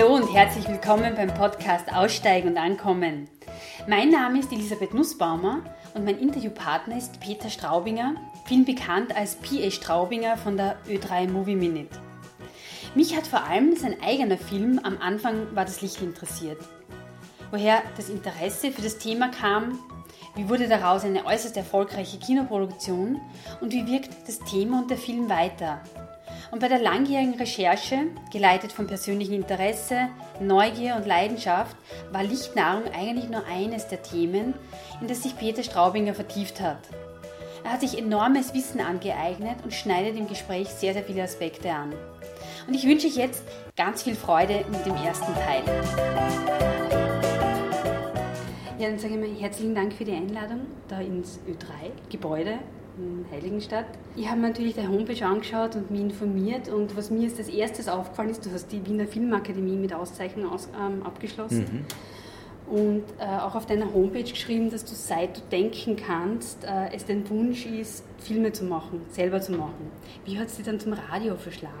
Hallo und herzlich willkommen beim Podcast Aussteigen und Ankommen. Mein Name ist Elisabeth Nussbaumer und mein Interviewpartner ist Peter Straubinger, vielen bekannt als P.A. Straubinger von der Ö3 Movie Minute. Mich hat vor allem sein eigener Film Am Anfang war das Licht interessiert. Woher das Interesse für das Thema kam, wie wurde daraus eine äußerst erfolgreiche Kinoproduktion und wie wirkt das Thema und der Film weiter? Und bei der langjährigen Recherche, geleitet von persönlichem Interesse, Neugier und Leidenschaft, war Lichtnahrung eigentlich nur eines der Themen, in das sich Peter Straubinger vertieft hat. Er hat sich enormes Wissen angeeignet und schneidet im Gespräch sehr, sehr viele Aspekte an. Und ich wünsche euch jetzt ganz viel Freude mit dem ersten Teil. Ja, dann sage ich mal herzlichen Dank für die Einladung da ins Ö3-Gebäude in Heiligenstadt. Ich habe mir natürlich deine Homepage angeschaut und mich informiert und was mir als erstes aufgefallen ist, du hast die Wiener Filmakademie mit Auszeichnung aus, ähm, abgeschlossen. Mhm. Und äh, auch auf deiner Homepage geschrieben, dass du seit du denken kannst, äh, es dein Wunsch ist, Filme zu machen, selber zu machen. Wie hat es dir dann zum Radio verschlagen?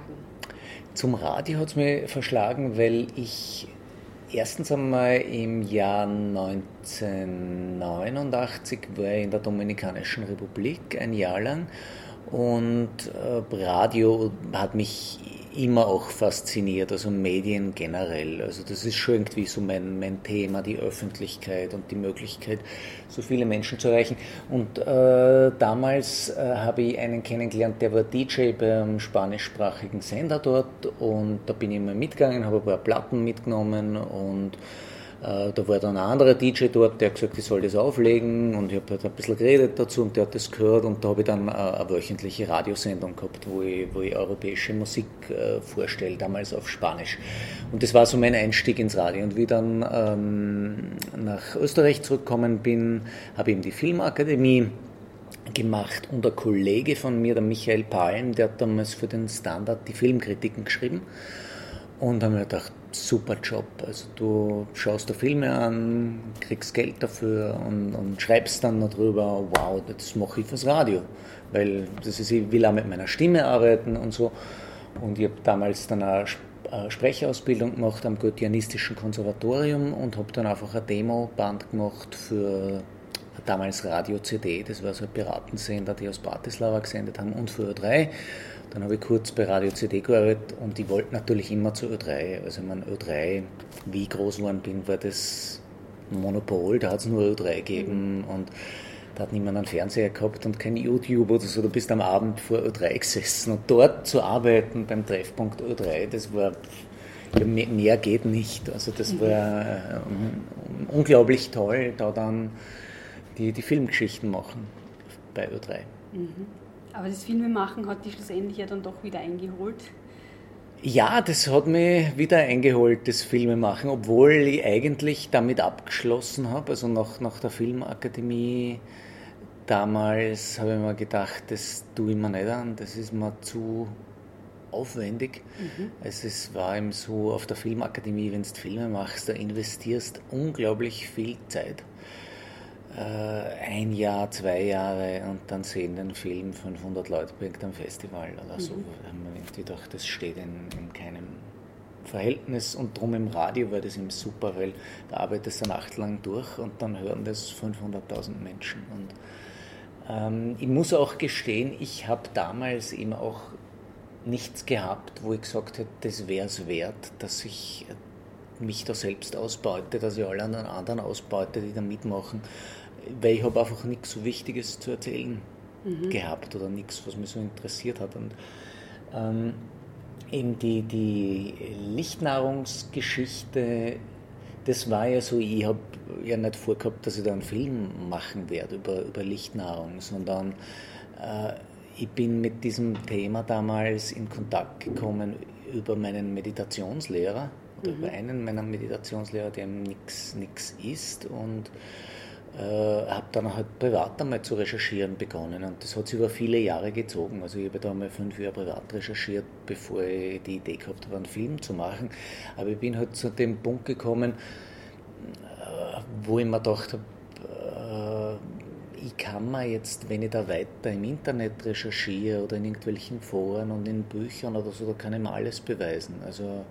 Zum Radio hat es mich verschlagen, weil ich Erstens einmal im Jahr 1989 war ich in der Dominikanischen Republik ein Jahr lang und äh, Radio hat mich immer auch fasziniert, also Medien generell. Also das ist schon irgendwie so mein, mein Thema, die Öffentlichkeit und die Möglichkeit, so viele Menschen zu erreichen. Und äh, damals äh, habe ich einen kennengelernt, der war DJ beim spanischsprachigen Sender dort und da bin ich immer mitgegangen, habe ein paar Platten mitgenommen und da war dann ein anderer DJ dort, der hat gesagt, ich soll das auflegen und ich habe halt ein bisschen geredet dazu und der hat das gehört und da habe ich dann äh, eine wöchentliche Radiosendung gehabt, wo ich, wo ich europäische Musik äh, vorstelle, damals auf Spanisch. Und das war so mein Einstieg ins Radio. Und wie ich dann ähm, nach Österreich zurückgekommen bin, habe ich eben die Filmakademie gemacht und ein Kollege von mir, der Michael Palm, der hat damals für den Standard die Filmkritiken geschrieben. Und haben mir gedacht, super Job. Also du schaust da Filme an, kriegst Geld dafür und, und schreibst dann darüber, wow, das mache ich fürs Radio. Weil das ist, ich will auch mit meiner Stimme arbeiten und so. Und ich habe damals dann eine Sprecherausbildung gemacht am Goetheanistischen Konservatorium und habe dann einfach ein Demoband gemacht für damals Radio CD, das war so ein Piratensender, die aus Bratislava gesendet haben und für Ö3 dann habe ich kurz bei Radio CD gearbeitet und ich wollte natürlich immer zu Ö3. Also mein Ö3, wie ich groß geworden bin, war das Monopol, da hat es nur Ö3 gegeben mhm. und da hat niemand einen Fernseher gehabt und kein YouTube oder so. Du bist am Abend vor Ö3 gesessen und dort zu arbeiten beim Treffpunkt Ö3, das war mehr geht nicht. Also das mhm. war ähm, unglaublich toll, da dann die, die Filmgeschichten machen bei Ö3. Mhm. Aber das Filmemachen hat dich schlussendlich ja dann doch wieder eingeholt. Ja, das hat mich wieder eingeholt, das Filmemachen, obwohl ich eigentlich damit abgeschlossen habe. Also nach, nach der Filmakademie damals habe ich mir gedacht, das tue ich mir nicht an, das ist mir zu aufwendig. Mhm. Also es war eben so auf der Filmakademie, wenn du Filme machst, da investierst unglaublich viel Zeit. Äh, ein Jahr, zwei Jahre und dann sehen den Film 500 Leute bei irgendeinem Festival oder so. Mhm. haben wir gedacht, das steht in, in keinem Verhältnis und drum im Radio war das eben super, weil da arbeitest du eine Nacht lang durch und dann hören das 500.000 Menschen. Und ähm, ich muss auch gestehen, ich habe damals eben auch nichts gehabt, wo ich gesagt hätte, das wäre es wert, dass ich mich da selbst ausbeute, dass ich alle anderen ausbeute, die da mitmachen weil ich habe einfach nichts so Wichtiges zu erzählen mhm. gehabt oder nichts, was mich so interessiert hat. Und ähm, eben die, die Lichtnahrungsgeschichte, das war ja so, ich habe ja nicht vorgehabt, dass ich da einen Film machen werde über, über Lichtnahrung, sondern äh, ich bin mit diesem Thema damals in Kontakt gekommen über meinen Meditationslehrer oder mhm. über einen meiner Meditationslehrer, der nichts isst und habe dann halt privat einmal zu recherchieren begonnen und das hat sich über viele Jahre gezogen. Also ich habe da mal fünf Jahre privat recherchiert, bevor ich die Idee gehabt habe, einen Film zu machen. Aber ich bin halt zu dem Punkt gekommen, äh, wo ich mir gedacht habe, äh, ich kann mir jetzt, wenn ich da weiter im Internet recherchiere oder in irgendwelchen Foren und in Büchern oder so, da kann ich mir alles beweisen. Also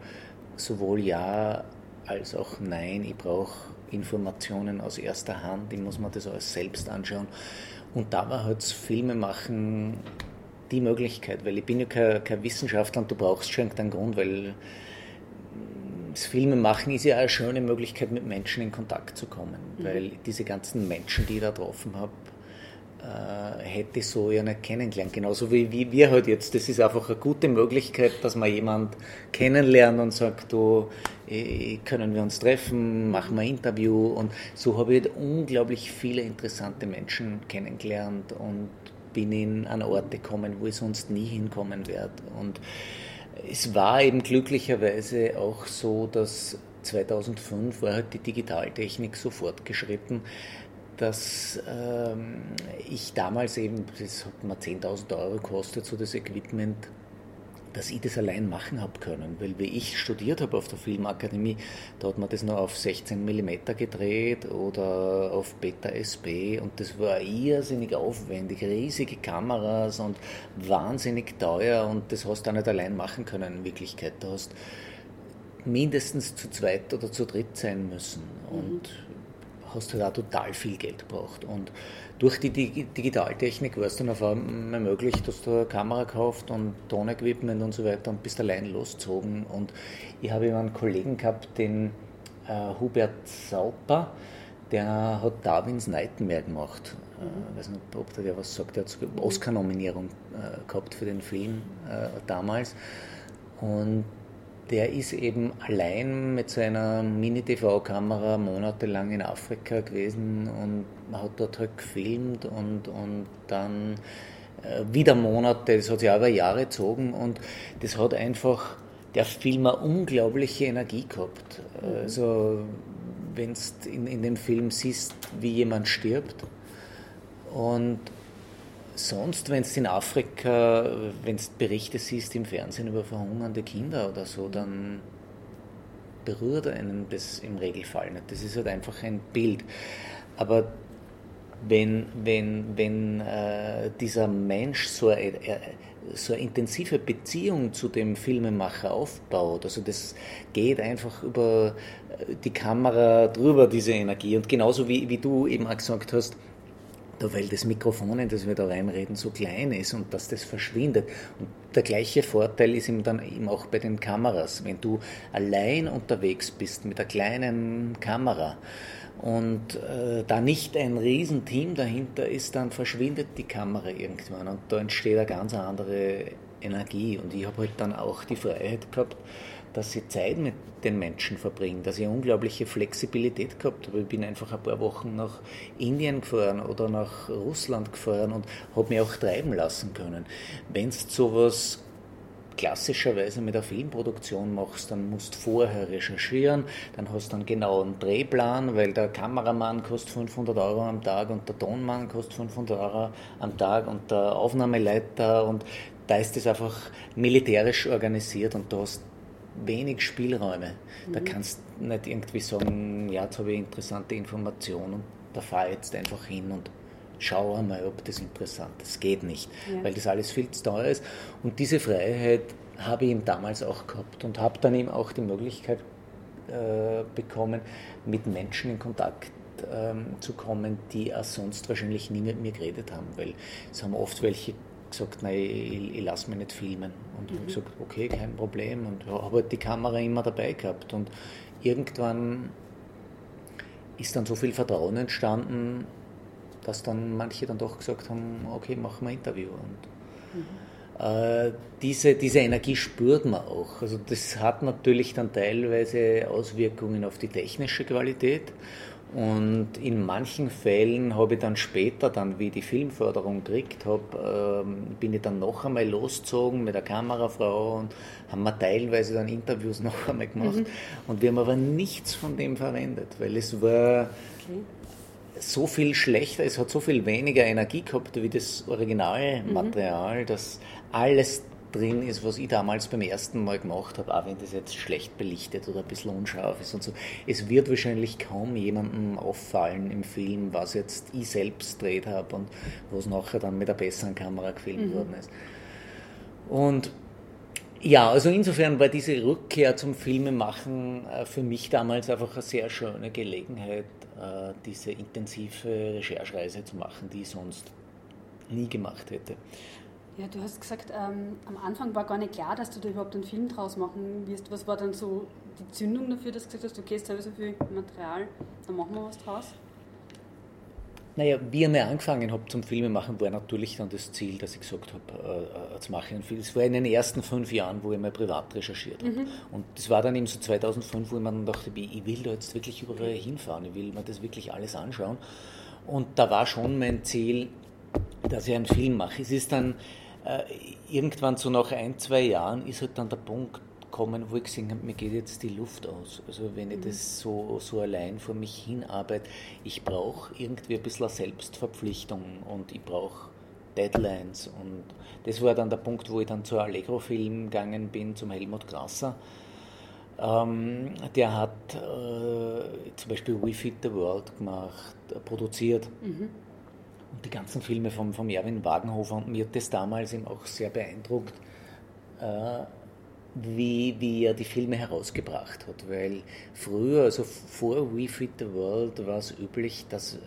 sowohl Ja als auch Nein. Ich brauche Informationen aus erster Hand, ich muss mir das alles selbst anschauen. Und da war halt das Filmemachen die Möglichkeit, weil ich bin ja kein, kein Wissenschaftler und du brauchst schon einen Grund, weil das Filmemachen ist ja eine schöne Möglichkeit, mit Menschen in Kontakt zu kommen, mhm. weil diese ganzen Menschen, die ich da getroffen habe, hätte ich so ja nicht kennengelernt. Genauso wie, wie wir halt jetzt. Das ist einfach eine gute Möglichkeit, dass man jemand kennenlernt und sagt, du, können wir uns treffen, machen wir ein Interview. Und so habe ich unglaublich viele interessante Menschen kennengelernt und bin in an Orte gekommen, wo ich sonst nie hinkommen werde. Und es war eben glücklicherweise auch so, dass 2005 war halt die Digitaltechnik so fortgeschritten, dass ähm, ich damals eben, das hat mir 10.000 Euro gekostet, so das Equipment, dass ich das allein machen habe können. Weil wie ich studiert habe auf der Filmakademie, da hat man das noch auf 16 mm gedreht oder auf Beta SB und das war irrsinnig aufwendig, riesige Kameras und wahnsinnig teuer und das hast du auch nicht allein machen können in Wirklichkeit. Du hast mindestens zu zweit oder zu dritt sein müssen. Und mhm hast du da total viel Geld gebraucht. Und durch die Digitaltechnik war es dann auf einmal möglich, dass du eine Kamera kauft und Tonequipment und so weiter und bist allein losgezogen. Und ich habe einen Kollegen gehabt, den äh, Hubert Sauper, der hat Darwins Nightmare gemacht. Ich äh, weiß nicht, ob der was sagt. Der hat Oscar-Nominierung äh, gehabt für den Film äh, damals. Und der ist eben allein mit seiner Mini-TV-Kamera monatelang in Afrika gewesen und hat dort halt gefilmt und, und dann äh, wieder Monate, das hat sich über Jahre gezogen und das hat einfach der Film eine unglaubliche Energie gehabt. Mhm. Also, wenn du in, in dem Film siehst, wie jemand stirbt und sonst, wenn es in Afrika, wenn es Berichte siehst im Fernsehen über verhungernde Kinder oder so, dann berührt einen das im Regelfall nicht. Das ist halt einfach ein Bild. Aber wenn, wenn, wenn äh, dieser Mensch so eine, äh, so eine intensive Beziehung zu dem Filmemacher aufbaut, also das geht einfach über die Kamera drüber, diese Energie. Und genauso wie, wie du eben auch gesagt hast, da weil das Mikrofon, in das wir da reinreden, so klein ist und dass das verschwindet. Und der gleiche Vorteil ist eben dann eben auch bei den Kameras. Wenn du allein unterwegs bist mit einer kleinen Kamera und äh, da nicht ein Riesenteam dahinter ist, dann verschwindet die Kamera irgendwann und da entsteht eine ganz andere Energie. Und ich habe halt dann auch die Freiheit gehabt, dass ich Zeit mit den Menschen verbringe, dass ich eine unglaubliche Flexibilität gehabt habe. Ich bin einfach ein paar Wochen nach Indien gefahren oder nach Russland gefahren und habe mich auch treiben lassen können. Wenn du sowas klassischerweise mit der Filmproduktion machst, dann musst du vorher recherchieren, dann hast du einen genauen Drehplan, weil der Kameramann kostet 500 Euro am Tag und der Tonmann kostet 500 Euro am Tag und der Aufnahmeleiter und da ist das einfach militärisch organisiert und du hast wenig Spielräume. Mhm. Da kannst du nicht irgendwie sagen, ja, jetzt habe ich interessante Informationen und da fahre ich jetzt einfach hin und schau einmal, ob das interessant ist. Das geht nicht, ja. weil das alles viel zu teuer ist. Und diese Freiheit habe ich ihm damals auch gehabt und habe dann eben auch die Möglichkeit äh, bekommen, mit Menschen in Kontakt ähm, zu kommen, die auch sonst wahrscheinlich nie mit mir geredet haben, weil es haben oft welche gesagt, nein, ich, ich lasse mich nicht filmen. Und mhm. habe gesagt, okay, kein Problem. Und habe halt die Kamera immer dabei gehabt. Und irgendwann ist dann so viel Vertrauen entstanden, dass dann manche dann doch gesagt haben, okay, machen wir ein Interview. Und mhm. äh, diese, diese Energie spürt man auch. Also das hat natürlich dann teilweise Auswirkungen auf die technische Qualität und in manchen Fällen habe ich dann später, dann wie ich die Filmförderung gekriegt habe, ähm, bin ich dann noch einmal losgezogen mit der Kamerafrau und haben wir teilweise dann Interviews noch einmal gemacht. Mhm. Und wir haben aber nichts von dem verwendet, weil es war okay. so viel schlechter, es hat so viel weniger Energie gehabt wie das Originalmaterial, mhm. dass alles drin ist, was ich damals beim ersten Mal gemacht habe, auch wenn das jetzt schlecht belichtet oder ein bisschen unscharf ist und so. Es wird wahrscheinlich kaum jemandem auffallen im Film, was jetzt ich selbst dreht habe und was nachher dann mit einer besseren Kamera gefilmt mhm. worden ist. Und Ja, also insofern war diese Rückkehr zum Filmemachen äh, für mich damals einfach eine sehr schöne Gelegenheit, äh, diese intensive Recherchereise zu machen, die ich sonst nie gemacht hätte. Ja, du hast gesagt, ähm, am Anfang war gar nicht klar, dass du da überhaupt einen Film draus machen wirst. Was war dann so die Zündung dafür, dass du gesagt hast, okay, jetzt habe ich so viel Material, dann machen wir was draus? Naja, wie ich angefangen habe zum Filmemachen, war natürlich dann das Ziel, dass ich gesagt habe, äh, äh, jetzt mache ich einen Film. Es war in den ersten fünf Jahren, wo ich mal privat recherchiert habe. Mhm. Und das war dann eben so 2005, wo ich mir dann dachte, ich will da jetzt wirklich überall hinfahren, ich will mir das wirklich alles anschauen. Und da war schon mein Ziel, dass ich einen Film mache. Es ist dann äh, irgendwann so nach ein, zwei Jahren ist halt dann der Punkt, kommen, wo ich gesehen habe, mir geht jetzt die Luft aus. Also wenn ich mhm. das so, so allein vor mich hin arbeite, ich brauche irgendwie ein bisschen Selbstverpflichtung und ich brauche Deadlines. Und das war dann der Punkt, wo ich dann zu Allegro-Film gegangen bin, zum Helmut Grasser. Ähm, der hat äh, zum Beispiel We Fit the World gemacht, äh, produziert. Mhm. Und die ganzen Filme von, von Erwin Wagenhofer und mir hat das damals eben auch sehr beeindruckt. Äh, wie, wie er die Filme herausgebracht hat. Weil früher, also vor We Feed the World, war es üblich, dass äh,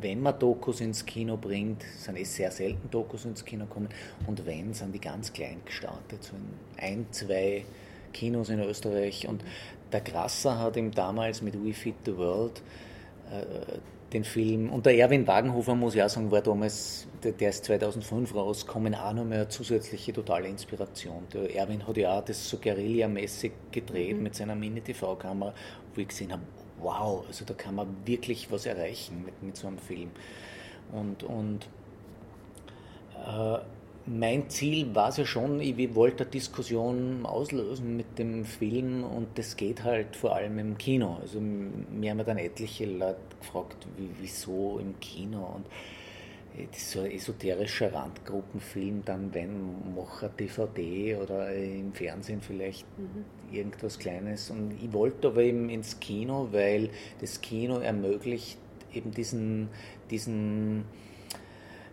wenn man Dokus ins Kino bringt, sind es sehr selten Dokus ins Kino kommen und wenn, sind die ganz klein gestartet, so in ein, zwei Kinos in Österreich. Und der Grasser hat ihm damals mit We Feed the World äh, den Film. Und der Erwin Wagenhofer, muss ich auch sagen, war damals, der, der ist 2005 rausgekommen, auch noch mehr zusätzliche totale Inspiration. Der Erwin hat ja auch das so Guerilla-mäßig gedreht mhm. mit seiner Mini-TV-Kamera, wo ich gesehen habe, wow, also da kann man wirklich was erreichen mit, mit so einem Film. Und, und äh, mein Ziel war es ja schon, ich wollte eine Diskussion auslösen mit dem Film und das geht halt vor allem im Kino. Also mir haben dann etliche Leute gefragt, wie, wieso im Kino und äh, das ist so ein esoterischer Randgruppenfilm, dann wenn mach eine DVD oder im Fernsehen vielleicht mhm. irgendwas Kleines. Und ich wollte aber eben ins Kino, weil das Kino ermöglicht eben diesen, diesen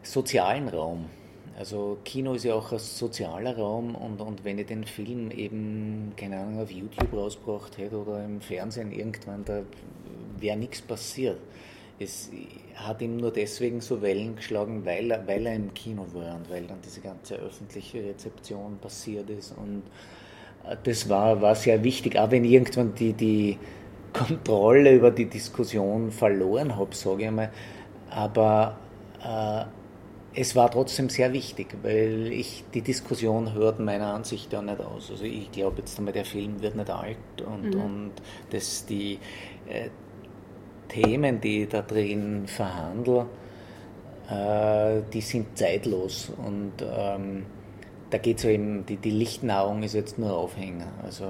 sozialen Raum also Kino ist ja auch ein sozialer Raum und, und wenn ich den Film eben, keine Ahnung, auf YouTube rausgebracht hätte oder im Fernsehen irgendwann, da wäre nichts passiert. Es hat ihm nur deswegen so Wellen geschlagen, weil er, weil er im Kino war und weil dann diese ganze öffentliche Rezeption passiert ist. Und äh, das war, war sehr wichtig, auch wenn irgendwann die, die Kontrolle über die Diskussion verloren habe, sage ich einmal. Aber äh, es war trotzdem sehr wichtig, weil ich die Diskussion hört meiner Ansicht nach nicht aus. Also ich glaube jetzt einmal, der Film wird nicht alt und, mhm. und dass die äh, Themen, die ich da drin verhandle, äh, die sind zeitlos und ähm, da geht es ja eben, die, die Lichtnahrung ist jetzt nur Aufhänger. Also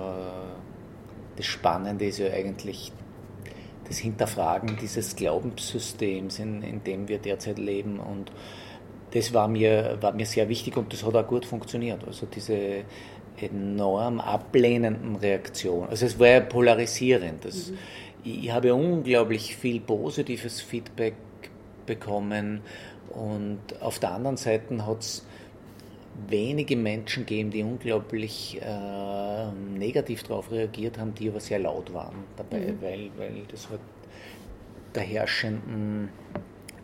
das Spannende ist ja eigentlich das Hinterfragen dieses Glaubenssystems, in, in dem wir derzeit leben und das war mir, war mir sehr wichtig und das hat auch gut funktioniert. Also diese enorm ablehnenden Reaktionen. Also es war ja polarisierend. Das, mhm. Ich habe unglaublich viel positives Feedback bekommen und auf der anderen Seite hat es wenige Menschen gegeben, die unglaublich äh, negativ darauf reagiert haben, die aber sehr laut waren dabei, mhm. weil, weil das halt der herrschenden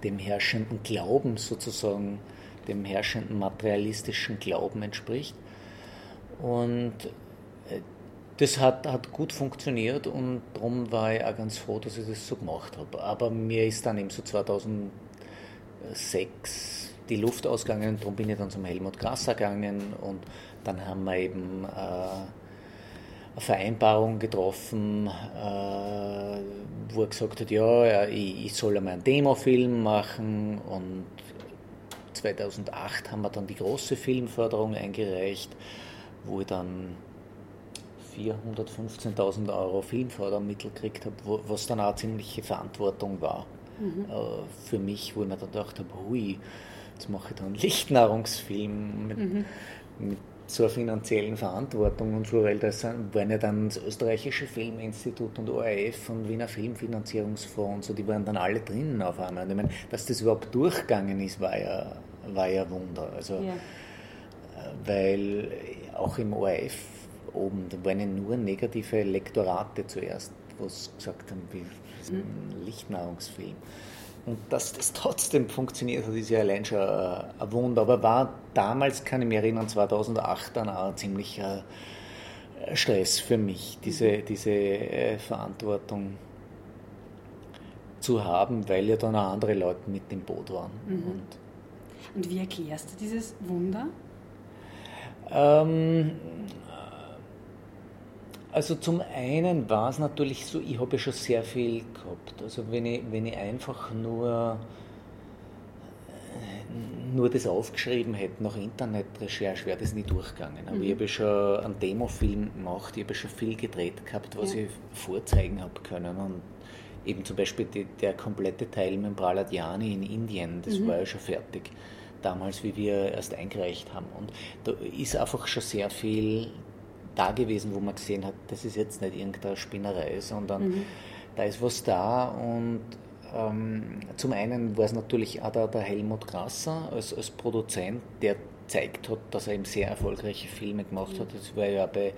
dem herrschenden Glauben sozusagen, dem herrschenden materialistischen Glauben entspricht. Und äh, das hat, hat gut funktioniert und darum war ich auch ganz froh, dass ich das so gemacht habe. Aber mir ist dann eben so 2006 die Luft ausgegangen, darum bin ich dann zum Helmut Grasser gegangen und dann haben wir eben äh, Vereinbarung getroffen, äh, wo er gesagt hat, ja, ich, ich soll einmal einen Demofilm machen und 2008 haben wir dann die große Filmförderung eingereicht, wo ich dann 415.000 Euro Filmfördermittel gekriegt habe, was dann auch ziemliche Verantwortung war mhm. äh, für mich, wo ich mir dann gedacht habe, hui, jetzt mache ich dann einen Lichtnahrungsfilm mit, mhm. mit zur finanziellen Verantwortung und so, weil das waren ja dann das österreichische Filminstitut und ORF und Wiener Filmfinanzierungsfonds und so, die waren dann alle drinnen auf einmal. Und ich meine, dass das überhaupt durchgegangen ist, war ja, war ja Wunder. Also, ja. Weil auch im ORF oben, da waren ja nur negative Lektorate zuerst, wo es gesagt haben, wie ein Lichtnahrungsfilm. Und dass das trotzdem funktioniert hat, ist ja allein schon ein Wunder. Aber war damals, kann ich mich erinnern, 2008 dann auch ein ziemlicher Stress für mich, diese, diese äh, Verantwortung zu haben, weil ja dann auch andere Leute mit im Boot waren. Mhm. Und, Und, wie erklärst du dieses Wunder? Ähm, also zum einen war es natürlich so, ich habe ja schon sehr viel gehabt. Also wenn ich, wenn ich einfach nur, äh, nur das aufgeschrieben hätte nach Internetrecherche, wäre das nicht durchgegangen. Aber mhm. ich habe ja schon einen Demofilm gemacht, ich habe ja schon viel gedreht gehabt, was ja. ich vorzeigen habe können. Und eben zum Beispiel die, der komplette Teil mit Praladjani in Indien, das mhm. war ja schon fertig damals, wie wir erst eingereicht haben. Und da ist einfach schon sehr viel da gewesen, wo man gesehen hat, das ist jetzt nicht irgendeine Spinnerei, sondern mhm. da ist was da und ähm, zum einen war es natürlich auch der, der Helmut Grasser als, als Produzent, der zeigt hat, dass er eben sehr erfolgreiche Filme gemacht mhm. hat. Das war ja bei,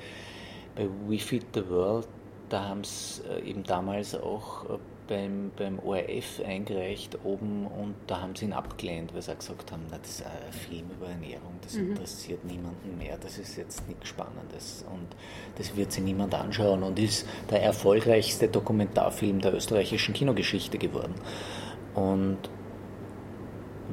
bei We Feed the World, da haben es äh, eben damals auch äh, beim, beim ORF eingereicht oben und da haben sie ihn abgelehnt, weil sie gesagt haben, na, das ist ein Film über Ernährung, das mhm. interessiert niemanden mehr, das ist jetzt nichts Spannendes und das wird sich niemand anschauen und ist der erfolgreichste Dokumentarfilm der österreichischen Kinogeschichte geworden. Und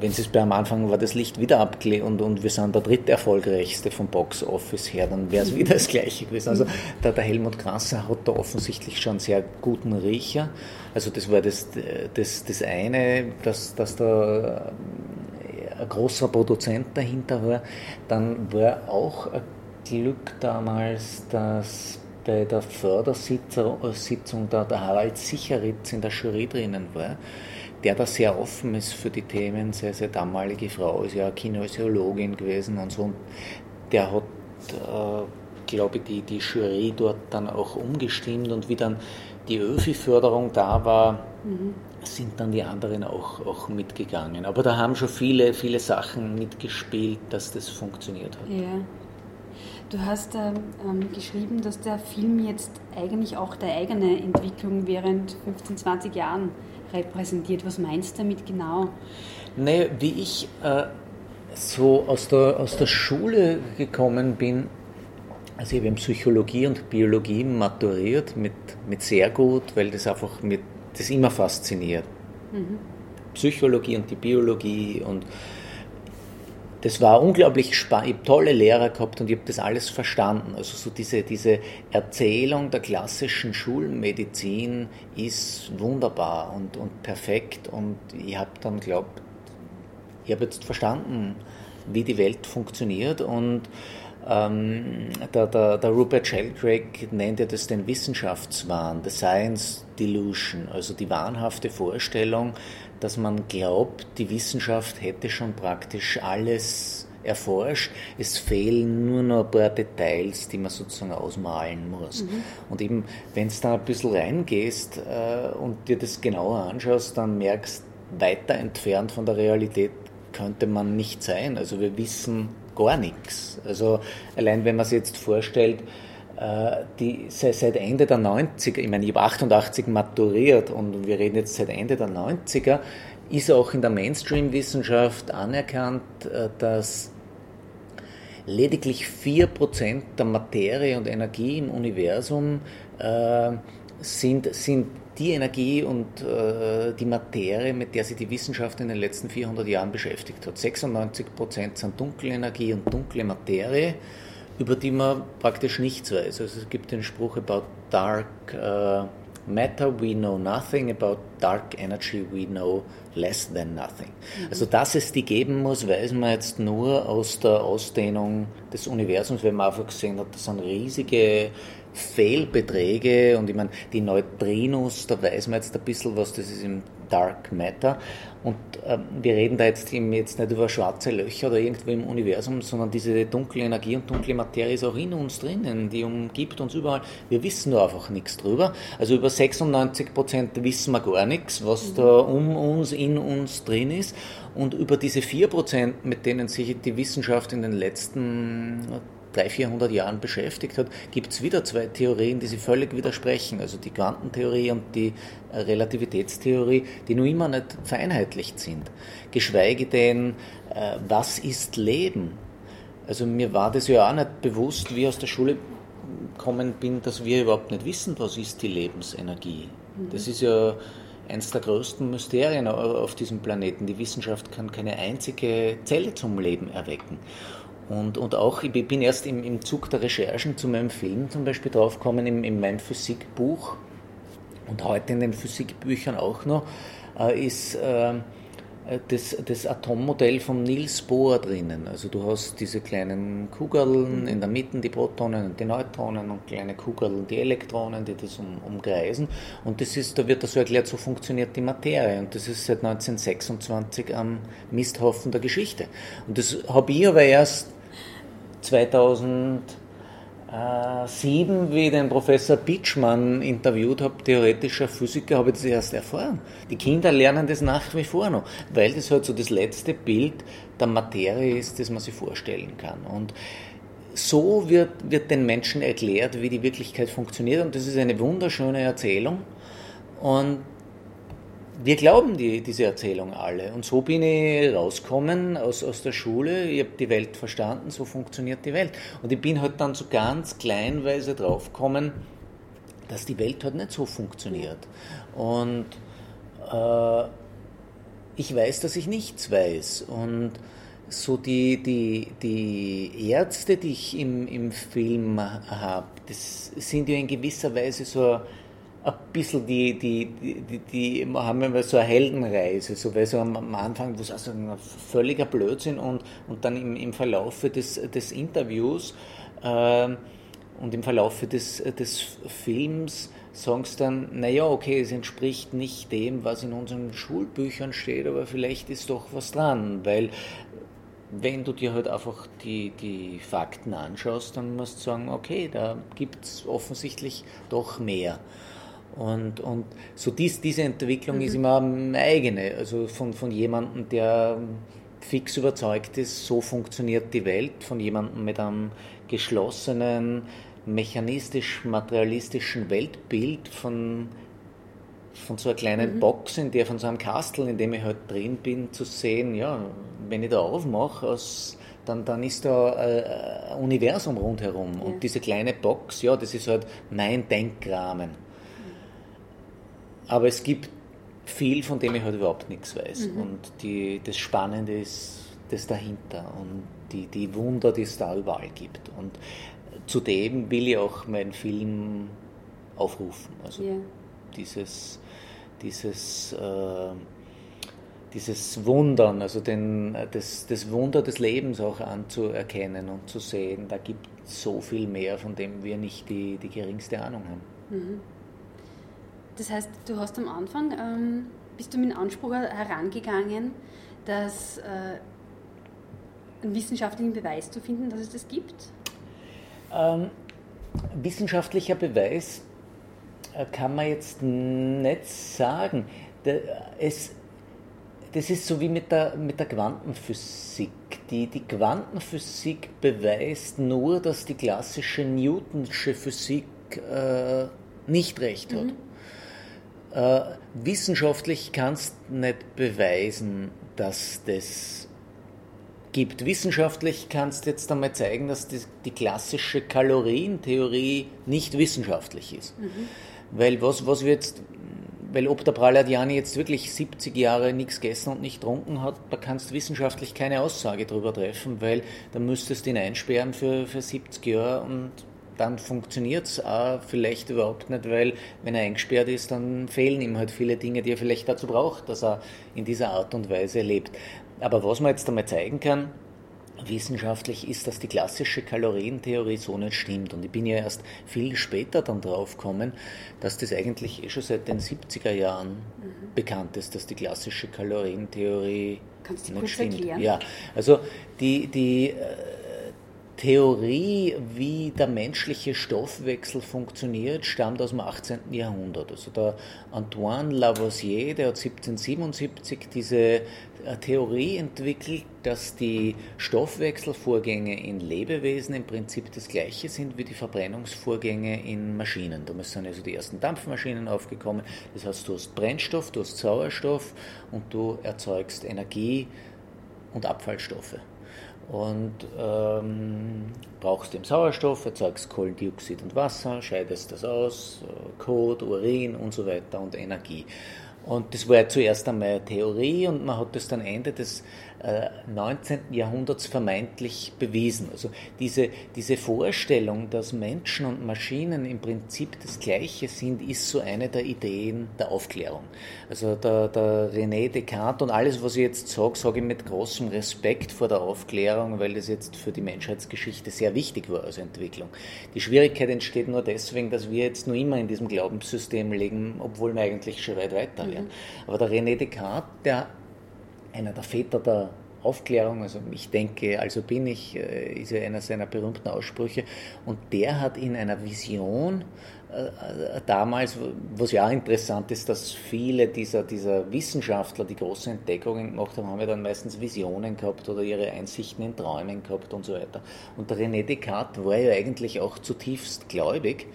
wenn es bei am Anfang war das Licht wieder abgelehnt und, und wir sind der dritte erfolgreichste vom Box Office her, dann wäre es wieder das gleiche gewesen. Also der, der Helmut Krasser hat da offensichtlich schon einen sehr guten Riecher. Also das war das, das, das eine, dass, dass da äh, ein großer Produzent dahinter war. Dann war auch ein Glück damals, dass bei der Fördersitzung da der Harald Sicheritz in der Jury drinnen war der da sehr offen ist für die Themen. Seine, seine damalige Frau ist ja Kinesiologin gewesen und so. Und der hat, äh, glaube ich, die, die Jury dort dann auch umgestimmt und wie dann die ÖFI-Förderung da war, mhm. sind dann die anderen auch, auch mitgegangen. Aber da haben schon viele, viele Sachen mitgespielt, dass das funktioniert hat. Ja. Du hast ähm, ähm geschrieben, dass der Film jetzt eigentlich auch der eigene Entwicklung während 15, 20 Jahren repräsentiert. Was meinst du damit genau? Naja, wie ich äh, so aus der, aus der Schule gekommen bin, also ich habe in Psychologie und Biologie maturiert mit, mit sehr gut, weil das einfach mit, das immer fasziniert. Mhm. Psychologie und die Biologie und das war unglaublich spannend. Ich habe tolle Lehrer gehabt und ich habe das alles verstanden. Also so diese, diese Erzählung der klassischen Schulmedizin ist wunderbar und, und perfekt. Und ich habe dann glaubt, ich habe jetzt verstanden, wie die Welt funktioniert und ähm, der, der, der, Rupert Sheldrake nennt ja das den Wissenschaftswahn, the Science Delusion, also die wahnhafte Vorstellung, dass man glaubt, die Wissenschaft hätte schon praktisch alles erforscht. Es fehlen nur noch ein paar Details, die man sozusagen ausmalen muss. Mhm. Und eben, wenn du da ein bisschen reingehst äh, und dir das genauer anschaust, dann merkst, weiter entfernt von der Realität könnte man nicht sein. Also wir wissen gar nichts. Also allein wenn man sich jetzt vorstellt, die seit Ende der 90er, ich meine, ich habe 88 maturiert und wir reden jetzt seit Ende der 90er, ist auch in der Mainstream-Wissenschaft anerkannt, äh, dass lediglich 4% der Materie und Energie im Universum äh, sind, sind die Energie und äh, die Materie, mit der sich die Wissenschaft in den letzten 400 Jahren beschäftigt hat. 96% sind dunkle Energie und dunkle Materie über die man praktisch nichts weiß. Also es gibt den Spruch about dark uh, matter we know nothing, about dark energy we know less than nothing. Mhm. Also dass es die geben muss, weiß man jetzt nur aus der Ausdehnung des Universums, weil man einfach gesehen hat, das sind riesige Fehlbeträge und ich meine, die Neutrinos, da weiß man jetzt ein bisschen was, das ist im Dark Matter. Und äh, wir reden da jetzt, jetzt nicht über schwarze Löcher oder irgendwo im Universum, sondern diese dunkle Energie und dunkle Materie ist auch in uns drinnen, die umgibt uns überall. Wir wissen nur einfach nichts drüber. Also über 96 Prozent wissen wir gar nichts, was da um uns, in uns drin ist. Und über diese 4 Prozent, mit denen sich die Wissenschaft in den letzten 300, 400 Jahren beschäftigt hat, gibt es wieder zwei Theorien, die sich völlig widersprechen. Also die Quantentheorie und die Relativitätstheorie, die noch immer nicht vereinheitlicht sind. Geschweige denn, äh, was ist Leben? Also mir war das ja auch nicht bewusst, wie ich aus der Schule gekommen bin, dass wir überhaupt nicht wissen, was ist die Lebensenergie. Mhm. Das ist ja eines der größten Mysterien auf diesem Planeten. Die Wissenschaft kann keine einzige Zelle zum Leben erwecken. Und, und auch, ich bin erst im, im Zug der Recherchen zu meinem Film zum Beispiel draufgekommen, in, in meinem Physikbuch und heute in den Physikbüchern auch noch, äh, ist äh, das, das Atommodell von Niels Bohr drinnen. Also du hast diese kleinen Kugeln in der Mitte, die Protonen und die Neutronen und kleine Kugeln, die Elektronen, die das um, umkreisen. Und das ist, da wird das so erklärt, so funktioniert die Materie. Und das ist seit 1926 am Misthaufen der Geschichte. Und das habe ich aber erst 2000 äh, sieben, wie ich den Professor Pitschmann interviewt habe, theoretischer Physiker, habe ich das erst erfahren. Die Kinder lernen das nach wie vor noch, weil das halt so das letzte Bild der Materie ist, das man sich vorstellen kann. Und so wird, wird den Menschen erklärt, wie die Wirklichkeit funktioniert und das ist eine wunderschöne Erzählung. Und wir glauben die, diese Erzählung alle. Und so bin ich rausgekommen aus, aus der Schule. Ich habe die Welt verstanden, so funktioniert die Welt. Und ich bin halt dann so ganz kleinweise draufgekommen, dass die Welt halt nicht so funktioniert. Und äh, ich weiß, dass ich nichts weiß. Und so die, die, die Ärzte, die ich im, im Film habe, das sind ja in gewisser Weise so ein bisschen die, die, die, die, haben immer so eine Heldenreise, so, weil so am, Anfang, wo es also ein völliger Blödsinn und, und dann im, im Verlauf des, des Interviews äh, und im Verlauf des, des Films sagen sie dann, naja, okay, es entspricht nicht dem, was in unseren Schulbüchern steht, aber vielleicht ist doch was dran, weil wenn du dir halt einfach die, die Fakten anschaust, dann musst du sagen, okay, da gibt es offensichtlich doch mehr. Und, und so dies, diese Entwicklung mhm. ist immer eine eigene, also von, von jemandem, der fix überzeugt ist, so funktioniert die Welt, von jemandem mit einem geschlossenen, mechanistisch-materialistischen Weltbild, von, von so einer kleinen mhm. Box, in der, von so einem Kastel, in dem ich halt drin bin, zu sehen, ja, wenn ich da aufmache, aus, dann, dann ist da ein Universum rundherum. Ja. Und diese kleine Box, ja, das ist halt mein Denkrahmen. Aber es gibt viel, von dem ich halt überhaupt nichts weiß. Mhm. Und die, das Spannende ist das dahinter und die, die Wunder, die es da überall gibt. Und zudem will ich auch meinen Film aufrufen. Also yeah. dieses, dieses, äh, dieses Wundern, also den, das, das Wunder des Lebens auch anzuerkennen und zu sehen, da gibt es so viel mehr, von dem wir nicht die, die geringste Ahnung haben. Mhm. Das heißt, du hast am Anfang, ähm, bist du mit dem Anspruch herangegangen, dass, äh, einen wissenschaftlichen Beweis zu finden, dass es das gibt? Ähm, wissenschaftlicher Beweis äh, kann man jetzt nicht sagen. Es, das ist so wie mit der, mit der Quantenphysik. Die, die Quantenphysik beweist nur, dass die klassische Newtonsche Physik äh, nicht recht hat. Mhm. Äh, wissenschaftlich kannst du nicht beweisen, dass das gibt. Wissenschaftlich kannst du jetzt einmal zeigen, dass die, die klassische Kalorientheorie nicht wissenschaftlich ist. Mhm. Weil was, was wir jetzt, weil ob der Praladiani jetzt wirklich 70 Jahre nichts gegessen und nicht getrunken hat, da kannst du wissenschaftlich keine Aussage darüber treffen, weil da müsstest du ihn einsperren für, für 70 Jahre und dann funktioniert es vielleicht überhaupt nicht, weil wenn er eingesperrt ist, dann fehlen ihm halt viele Dinge, die er vielleicht dazu braucht, dass er in dieser Art und Weise lebt. Aber was man jetzt einmal zeigen kann, wissenschaftlich ist, dass die klassische Kalorientheorie so nicht stimmt. Und ich bin ja erst viel später dann drauf gekommen, dass das eigentlich eh schon seit den 70er Jahren mhm. bekannt ist, dass die klassische Kalorientheorie Kannst du nicht kurz stimmt. Erklären? Ja, also die, die äh, Theorie, wie der menschliche Stoffwechsel funktioniert, stammt aus dem 18. Jahrhundert. Also der Antoine Lavoisier, der hat 1777 diese äh, Theorie entwickelt, dass die Stoffwechselvorgänge in Lebewesen im Prinzip das gleiche sind wie die Verbrennungsvorgänge in Maschinen. Damals sind also die ersten Dampfmaschinen aufgekommen. Das heißt, du hast Brennstoff, du hast Sauerstoff und du erzeugst Energie und Abfallstoffe und ähm, brauchst den Sauerstoff, erzeugst Kohlendioxid und Wasser, scheidest das aus, äh, Kot, Urin und so weiter und Energie. Und das war ja zuerst einmal Theorie und man hat das dann Ende des 19. Äh, Jahrhunderts vermeintlich bewiesen. Also diese, diese Vorstellung, dass Menschen und Maschinen im Prinzip das Gleiche sind, ist so eine der Ideen der Aufklärung. Also der, der René Descartes und alles, was ich jetzt sage, sage ich mit großem Respekt vor der Aufklärung, weil das jetzt für die Menschheitsgeschichte sehr wichtig war als Entwicklung. Die Schwierigkeit entsteht nur deswegen, dass wir jetzt nur immer in diesem Glaubenssystem leben, obwohl wir eigentlich schon weit weiter wären. Mhm. Aber der René Descartes, der einer der Väter der Aufklärung, also ich denke, also bin ich, äh, ist ja einer seiner berühmten Aussprüche. Und der hat in einer Vision äh, äh, damals, was ja auch interessant ist, dass viele dieser, dieser Wissenschaftler, die große Entdeckungen gemacht haben, haben ja dann meistens Visionen gehabt oder ihre Einsichten in Träumen gehabt und so weiter. Und der René Descartes war ja eigentlich auch zutiefst gläubig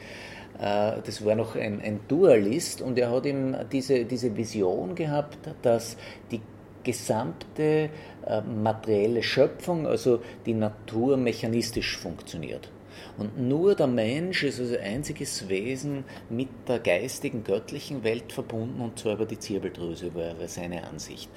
das war noch ein, ein, Dualist und er hat ihm diese, diese Vision gehabt, dass die gesamte äh, materielle Schöpfung, also die Natur mechanistisch funktioniert. Und nur der Mensch ist also einziges Wesen mit der geistigen, göttlichen Welt verbunden und zwar über die Zirbeldrüse, war seine Ansicht.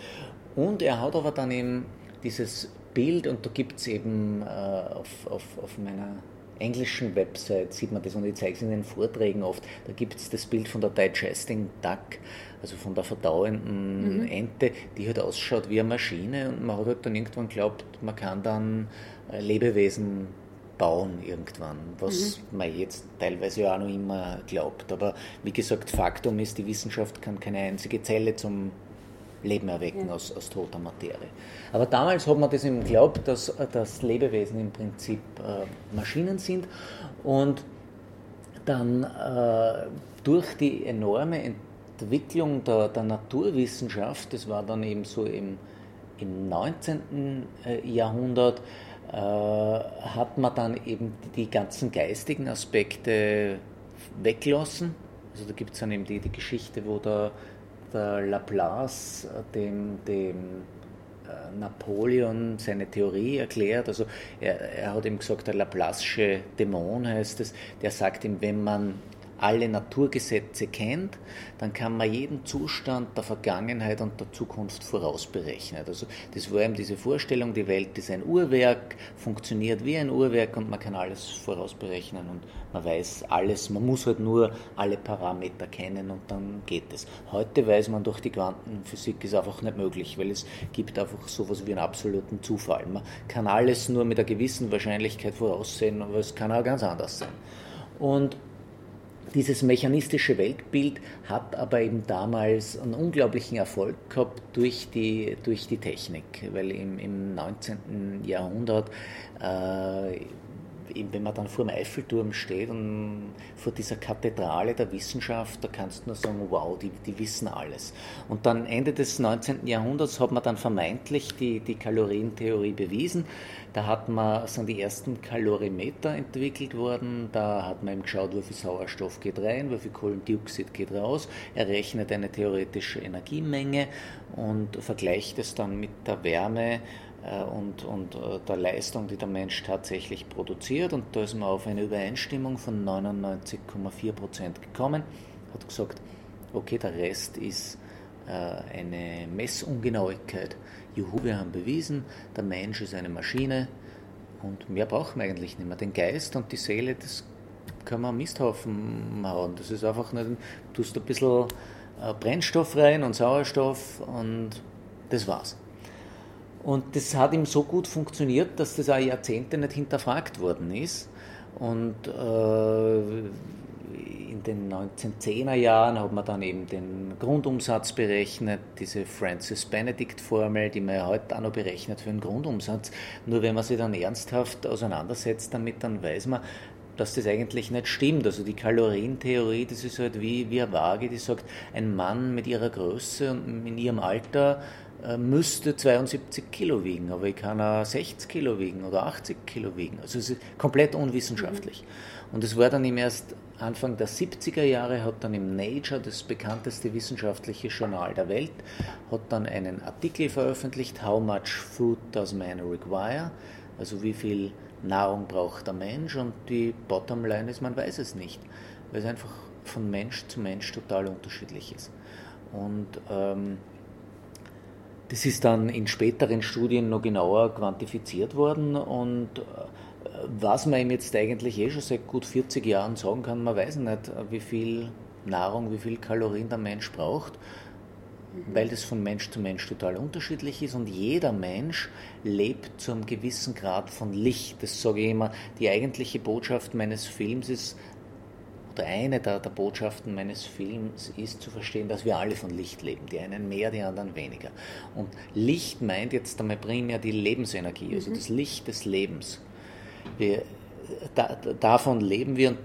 Und er hat aber dann eben dieses Bild, und da gibt es eben äh, auf, auf, auf meiner englischen Website sieht man das und ich zeige es in den Vorträgen oft. Da gibt es das Bild von der Digesting Duck, also von der verdauenden mhm. Ente, die halt ausschaut wie eine Maschine und man hat halt dann irgendwann glaubt, man kann dann äh, Lebewesen bauen irgendwann, was mhm. man jetzt teilweise ja auch noch immer glaubt. Aber wie gesagt, Faktum ist, die Wissenschaft kann keine einzige Zelle zum Leben erwecken ja. aus, aus toter Materie. Aber damals hat man das eben geglaubt, dass, dass Lebewesen im Prinzip äh, Maschinen sind und dann äh, durch die enorme Entwicklung der, der, Naturwissenschaft, das war dann eben so im, im 19. Äh, Jahrhundert, äh, hat man dann eben die ganzen geistigen Aspekte weggelassen. Also da gibt es dann eben die, die Geschichte, wo der der Laplace dem, dem äh, Napoleon seine Theorie erklärt. Also er, er hat ihm gesagt, der Laplace'sche Dämon heißt es, der sagt ihm, wenn man alle Naturgesetze kennt, dann kann man jeden Zustand der Vergangenheit und der Zukunft vorausberechnen. Also das war eben diese Vorstellung, die Welt ist ein Uhrwerk, funktioniert wie ein Uhrwerk und man kann alles vorausberechnen und man weiß alles, man muss halt nur alle Parameter kennen und dann geht es. Heute weiß man durch die Quantenphysik ist einfach nicht möglich, weil es gibt einfach sowas wie einen absoluten Zufall. Man kann alles nur mit einer gewissen Wahrscheinlichkeit voraussehen, aber es kann auch ganz anders sein. Und dieses mechanistische Weltbild hat aber eben damals einen unglaublichen Erfolg gehabt durch die, durch die Technik, weil im, im 19. Jahrhundert äh, wenn man dann vor dem Eiffelturm steht und vor dieser Kathedrale der Wissenschaft, da kannst du nur sagen, wow, die, die wissen alles. Und dann Ende des 19. Jahrhunderts hat man dann vermeintlich die, die Kalorientheorie bewiesen. Da hat man, sind die ersten Kalorimeter entwickelt worden. Da hat man eben geschaut, wie viel Sauerstoff geht rein, wie viel Kohlendioxid geht raus. Er rechnet eine theoretische Energiemenge und vergleicht es dann mit der Wärme und, und äh, der Leistung, die der Mensch tatsächlich produziert. Und da ist man auf eine Übereinstimmung von 99,4 Prozent gekommen. Hat gesagt, okay, der Rest ist äh, eine Messungenauigkeit. Juhu, wir haben bewiesen, der Mensch ist eine Maschine und mehr brauchen wir eigentlich nicht mehr. Den Geist und die Seele, das kann man Misthaufen hauen. Das ist einfach nicht, du tust ein bisschen Brennstoff rein und Sauerstoff und das war's. Und das hat ihm so gut funktioniert, dass das auch Jahrzehnte nicht hinterfragt worden ist. Und äh, in den 1910er Jahren hat man dann eben den Grundumsatz berechnet, diese Francis Benedict Formel, die man ja heute auch noch berechnet für den Grundumsatz. Nur wenn man sich dann ernsthaft auseinandersetzt damit, dann weiß man, dass das eigentlich nicht stimmt. Also die Kalorientheorie, das ist halt wie, wie eine Waage, die sagt, ein Mann mit ihrer Größe und in ihrem Alter müsste 72 Kilo wiegen, aber ich kann auch 60 Kilo wiegen oder 80 Kilo wiegen. Also es ist komplett unwissenschaftlich. Mhm. Und es war dann im erst Anfang der 70er Jahre, hat dann im Nature, das bekannteste wissenschaftliche Journal der Welt, hat dann einen Artikel veröffentlicht, How much food does man require? Also wie viel Nahrung braucht der Mensch? Und die Bottomline ist, man weiß es nicht, weil es einfach von Mensch zu Mensch total unterschiedlich ist. Und ähm, das ist dann in späteren Studien noch genauer quantifiziert worden und äh, was man ihm jetzt eigentlich eh schon seit gut 40 Jahren sagen kann, man weiß nicht, wie viel Nahrung, wie viel Kalorien der Mensch braucht, weil das von Mensch zu Mensch total unterschiedlich ist und jeder Mensch lebt zu einem gewissen Grad von Licht. Das sage ich immer, die eigentliche Botschaft meines Films ist, oder eine der, der, Botschaften meines Films ist zu verstehen, dass wir alle von Licht leben. Die einen mehr, die anderen weniger. Und Licht meint jetzt einmal primär die Lebensenergie, also mhm. das Licht des Lebens. Wir, da, davon leben wir. Und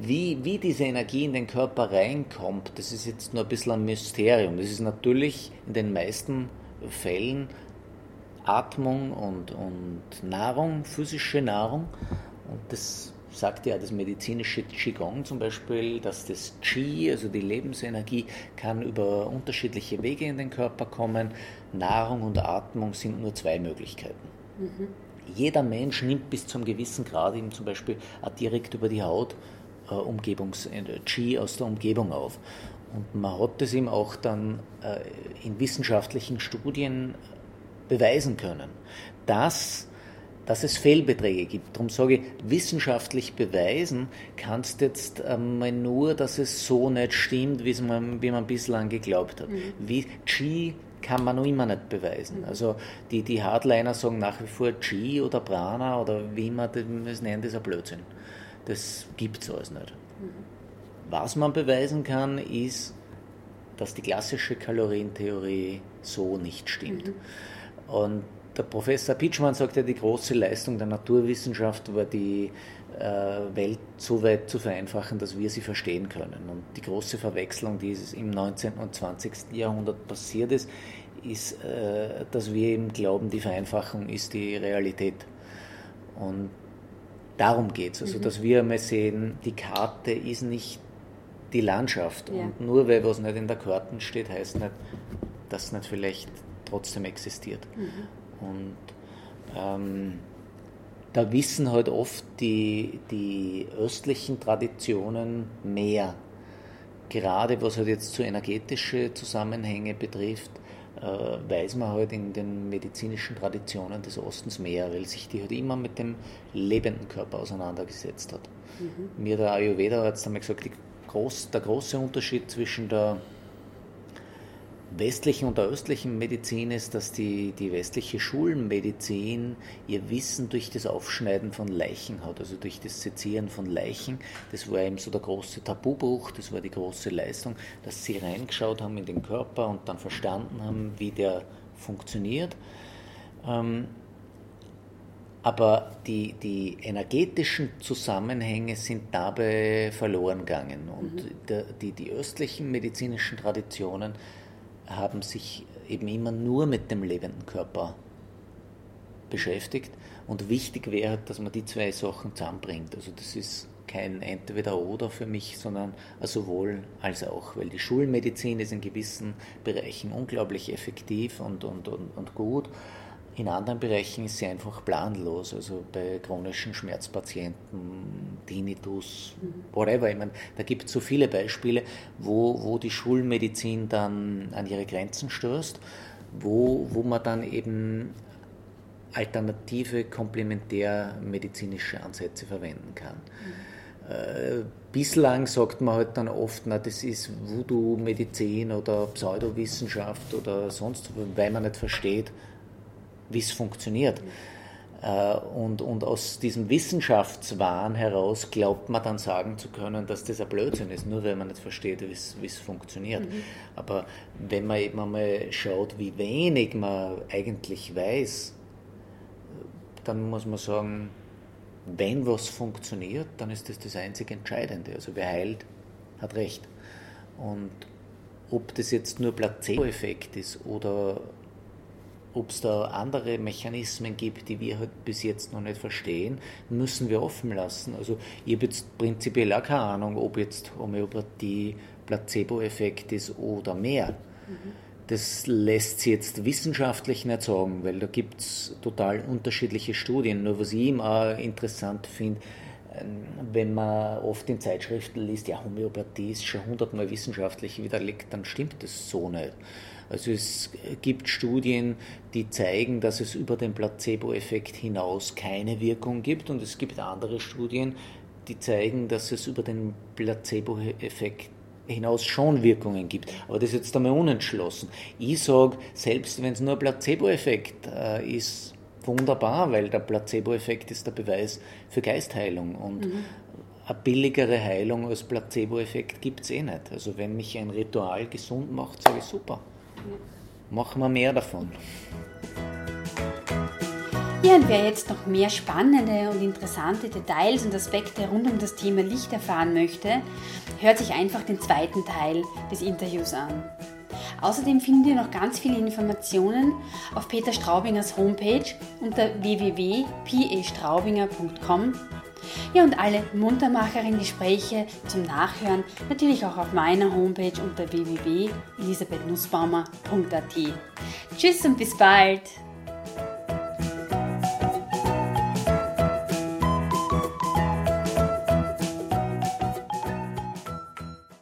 wie, wie diese Energie in den Körper reinkommt, das ist jetzt nur ein bisschen ein Mysterium. Das ist natürlich in den meisten Fällen Atmung und, und Nahrung, physische Nahrung. Und das sagt ja das medizinische Qigong zum Beispiel, dass das Qi, also die Lebensenergie, kann über unterschiedliche Wege in den Körper kommen. Nahrung und Atmung sind nur zwei Möglichkeiten. Mhm. Jeder Mensch nimmt bis zum gewissen Grad eben zum Beispiel auch direkt über die Haut äh, Umgebungs äh, Qi aus der Umgebung auf. Und man hat das eben auch dann äh, in wissenschaftlichen Studien beweisen können, dass dass es Fehlbeträge gibt. Darum sage ich, wissenschaftlich beweisen kannst du jetzt einmal nur, dass es so nicht stimmt, wie man, wie man bislang geglaubt hat. Mhm. Wie Qi kann man noch immer nicht beweisen. Mhm. Also die, die Hardliner sagen nach wie vor Qi oder Prana oder wie man das nennt, ist ein Blödsinn. Das gibt es alles nicht. Mhm. Was man beweisen kann, ist, dass die klassische Kalorientheorie so nicht stimmt. Mhm. Und der Professor Pitschmann sagt ja, die große Leistung der Naturwissenschaft war die äh, Welt so weit zu vereinfachen, dass wir sie verstehen können. Und die große Verwechslung, die im 19. und 20. Jahrhundert passiert ist, ist, äh, dass wir eben glauben, die Vereinfachung ist die Realität. Und darum geht es. Also, mhm. dass wir einmal sehen, die Karte ist nicht die Landschaft. Ja. Und nur weil was nicht in der Karte steht, heißt nicht, dass es nicht vielleicht trotzdem existiert. Mhm. Und ähm, da wissen halt oft die, die östlichen Traditionen mehr. Gerade was halt jetzt so energetische Zusammenhänge betrifft, äh, weiß man halt in den medizinischen Traditionen des Ostens mehr, weil sich die halt immer mit dem lebenden Körper auseinandergesetzt hat. Mhm. Mir der Ayurveda-Arzt hat gesagt, groß, der große Unterschied zwischen der westlichen und der östlichen Medizin ist, dass die, die westliche Schulmedizin ihr Wissen durch das Aufschneiden von Leichen hat, also durch das Sezieren von Leichen. Das war eben so der große Tabubruch, das war die große Leistung, dass sie reingeschaut haben in den Körper und dann verstanden haben, wie der funktioniert. Ähm, aber die, die energetischen Zusammenhänge sind dabei verloren gegangen. Und mhm. die, die östlichen medizinischen Traditionen haben sich eben immer nur mit dem lebenden Körper beschäftigt. Und wichtig wäre, dass man die zwei Sachen zusammenbringt. Also das ist kein Entweder-Oder für mich, sondern sowohl als auch, weil die Schulmedizin ist in gewissen Bereichen unglaublich effektiv und, und, und, und gut. In anderen Bereichen ist sie einfach planlos, also bei chronischen Schmerzpatienten, Tinnitus, whatever. Ich meine, da gibt es so viele Beispiele, wo, wo die Schulmedizin dann an ihre Grenzen stößt, wo, wo man dann eben alternative komplementärmedizinische Ansätze verwenden kann. Mhm. Äh, bislang sagt man halt dann oft, na, das ist Voodoo-Medizin oder Pseudowissenschaft oder sonst, weil man nicht versteht, wie es funktioniert. Äh, und, und aus diesem Wissenschaftswahn heraus glaubt man dann sagen zu können, dass das ein Blödsinn ist, nur weil man nicht versteht, wie es funktioniert. Mhm. Aber wenn man eben einmal schaut, wie wenig man eigentlich weiß, dann muss man sagen, wenn was funktioniert, dann ist das das einzig Entscheidende. Also wer heilt, hat recht. Und ob das jetzt nur Placebo-Effekt ist oder ob es da andere Mechanismen gibt, die wir halt bis jetzt noch nicht verstehen, müssen wir offen lassen. Also ich habe jetzt prinzipiell auch keine Ahnung, ob jetzt Homöopathie Placebo-Effekt ist oder mehr. Mhm. Das lässt sich jetzt wissenschaftlich nicht sagen, weil da gibt es total unterschiedliche Studien. Nur was ich immer interessant finde, ähm, wenn man oft in Zeitschriften liest, ja, Homöopathie ist schon hundertmal wissenschaftlich widerlegt, dann stimmt das so nicht. Also es gibt Studien, die zeigen, dass es über den Placebo-Effekt hinaus keine Wirkung gibt und es gibt andere Studien, die zeigen, dass es über den Placebo-Effekt hinaus schon Wirkungen gibt. Aber das ist jetzt einmal unentschlossen. Ich sage, selbst wenn es nur Placebo-Effekt äh, ist, wunderbar, weil der Placebo-Effekt ist der Beweis für Geistheilung. Und mhm. eine billigere Heilung als Placebo-Effekt gibt es eh nicht. Also wenn mich ein Ritual gesund macht, sage ich super. Machen wir mehr davon. Ja, und wer jetzt noch mehr spannende und interessante Details und Aspekte rund um das Thema Licht erfahren möchte, hört sich einfach den zweiten Teil des Interviews an. Außerdem findet ihr noch ganz viele Informationen auf Peter Straubingers Homepage unter www.pastraubinger.com ja, und alle Muntermacherin-Gespräche zum Nachhören natürlich auch auf meiner Homepage unter www.elisabethnussbaumer.at. Tschüss und bis bald!